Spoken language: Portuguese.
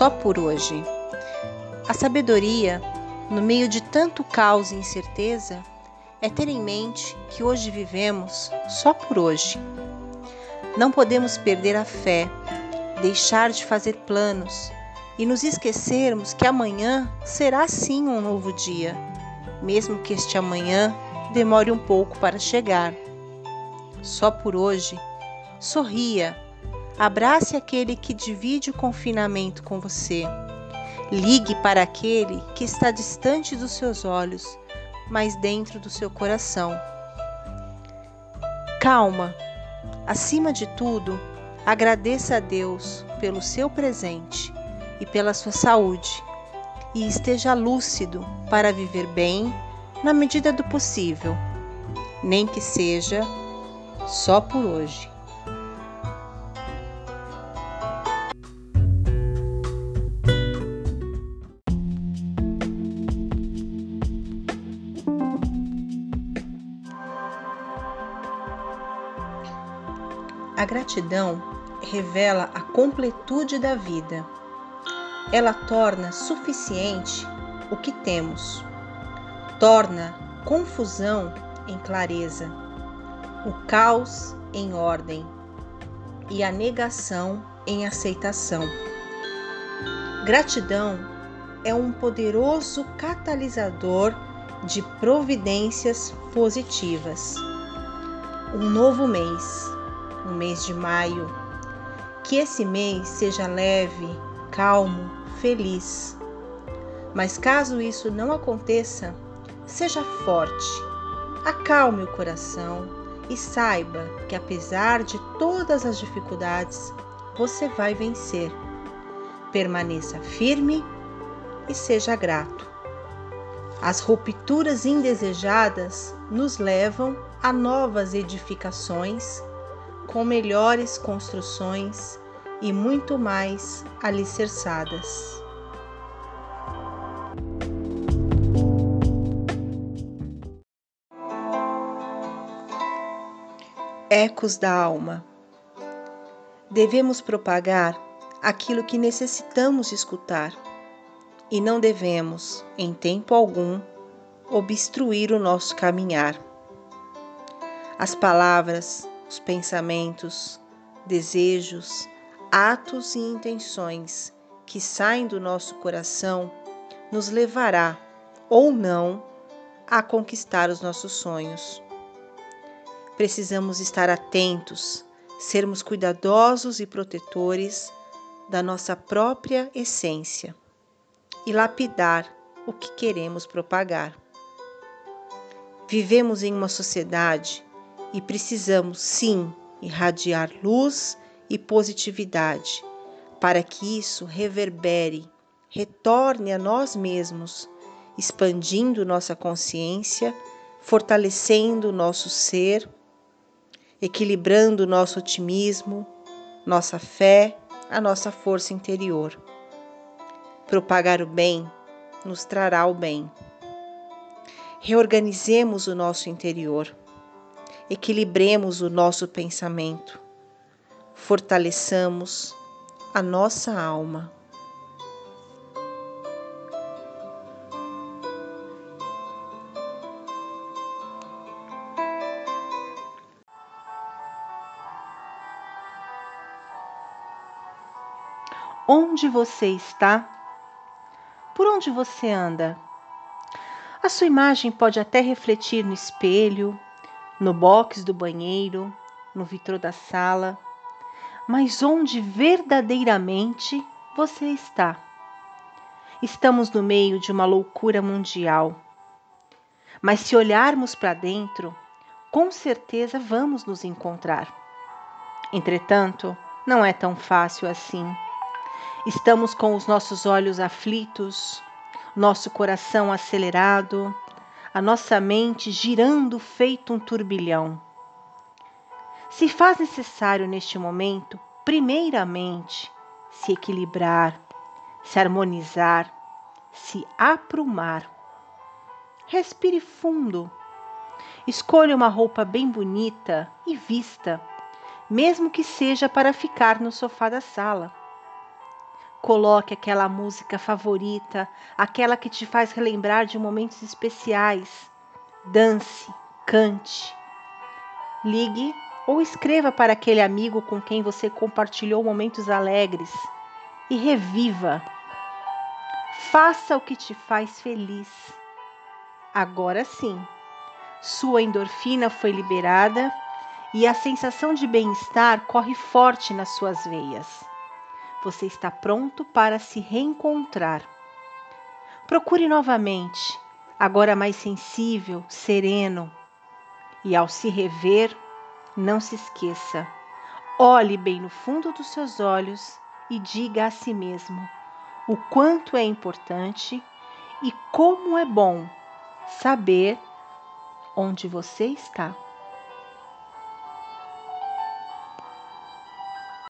só por hoje. A sabedoria, no meio de tanto caos e incerteza, é ter em mente que hoje vivemos só por hoje. Não podemos perder a fé, deixar de fazer planos e nos esquecermos que amanhã será sim um novo dia, mesmo que este amanhã demore um pouco para chegar. Só por hoje, sorria, abrace aquele que divide o confinamento com você. Ligue para aquele que está distante dos seus olhos, mas dentro do seu coração. Calma, acima de tudo, agradeça a Deus pelo seu presente e pela sua saúde, e esteja lúcido para viver bem na medida do possível, nem que seja só por hoje. A gratidão revela a completude da vida. Ela torna suficiente o que temos, torna confusão em clareza o caos em ordem e a negação em aceitação. Gratidão é um poderoso catalisador de providências positivas. Um novo mês, o mês de maio, que esse mês seja leve, calmo, feliz. Mas caso isso não aconteça, seja forte, acalme o coração e saiba que apesar de todas as dificuldades, você vai vencer. Permaneça firme e seja grato. As rupturas indesejadas nos levam a novas edificações, com melhores construções e muito mais alicerçadas. Ecos da alma. Devemos propagar aquilo que necessitamos escutar e não devemos, em tempo algum, obstruir o nosso caminhar. As palavras, os pensamentos, desejos, atos e intenções que saem do nosso coração nos levará ou não a conquistar os nossos sonhos precisamos estar atentos, sermos cuidadosos e protetores da nossa própria essência e lapidar o que queremos propagar. Vivemos em uma sociedade e precisamos sim irradiar luz e positividade para que isso reverbere, retorne a nós mesmos, expandindo nossa consciência, fortalecendo nosso ser equilibrando nosso otimismo, nossa fé, a nossa força interior. Propagar o bem nos trará o bem. Reorganizemos o nosso interior, equilibremos o nosso pensamento, fortaleçamos a nossa alma. onde você está, por onde você anda. A sua imagem pode até refletir no espelho, no box do banheiro, no vitrô da sala, mas onde verdadeiramente você está? Estamos no meio de uma loucura mundial. Mas se olharmos para dentro, com certeza vamos nos encontrar. Entretanto, não é tão fácil assim. Estamos com os nossos olhos aflitos, nosso coração acelerado, a nossa mente girando feito um turbilhão. Se faz necessário neste momento, primeiramente, se equilibrar, se harmonizar, se aprumar. Respire fundo. Escolha uma roupa bem bonita e vista, mesmo que seja para ficar no sofá da sala Coloque aquela música favorita, aquela que te faz relembrar de momentos especiais. Dance, cante. Ligue ou escreva para aquele amigo com quem você compartilhou momentos alegres e reviva. Faça o que te faz feliz. Agora sim, sua endorfina foi liberada e a sensação de bem-estar corre forte nas suas veias você está pronto para se reencontrar. Procure novamente, agora mais sensível, sereno. E ao se rever, não se esqueça. Olhe bem no fundo dos seus olhos e diga a si mesmo o quanto é importante e como é bom saber onde você está.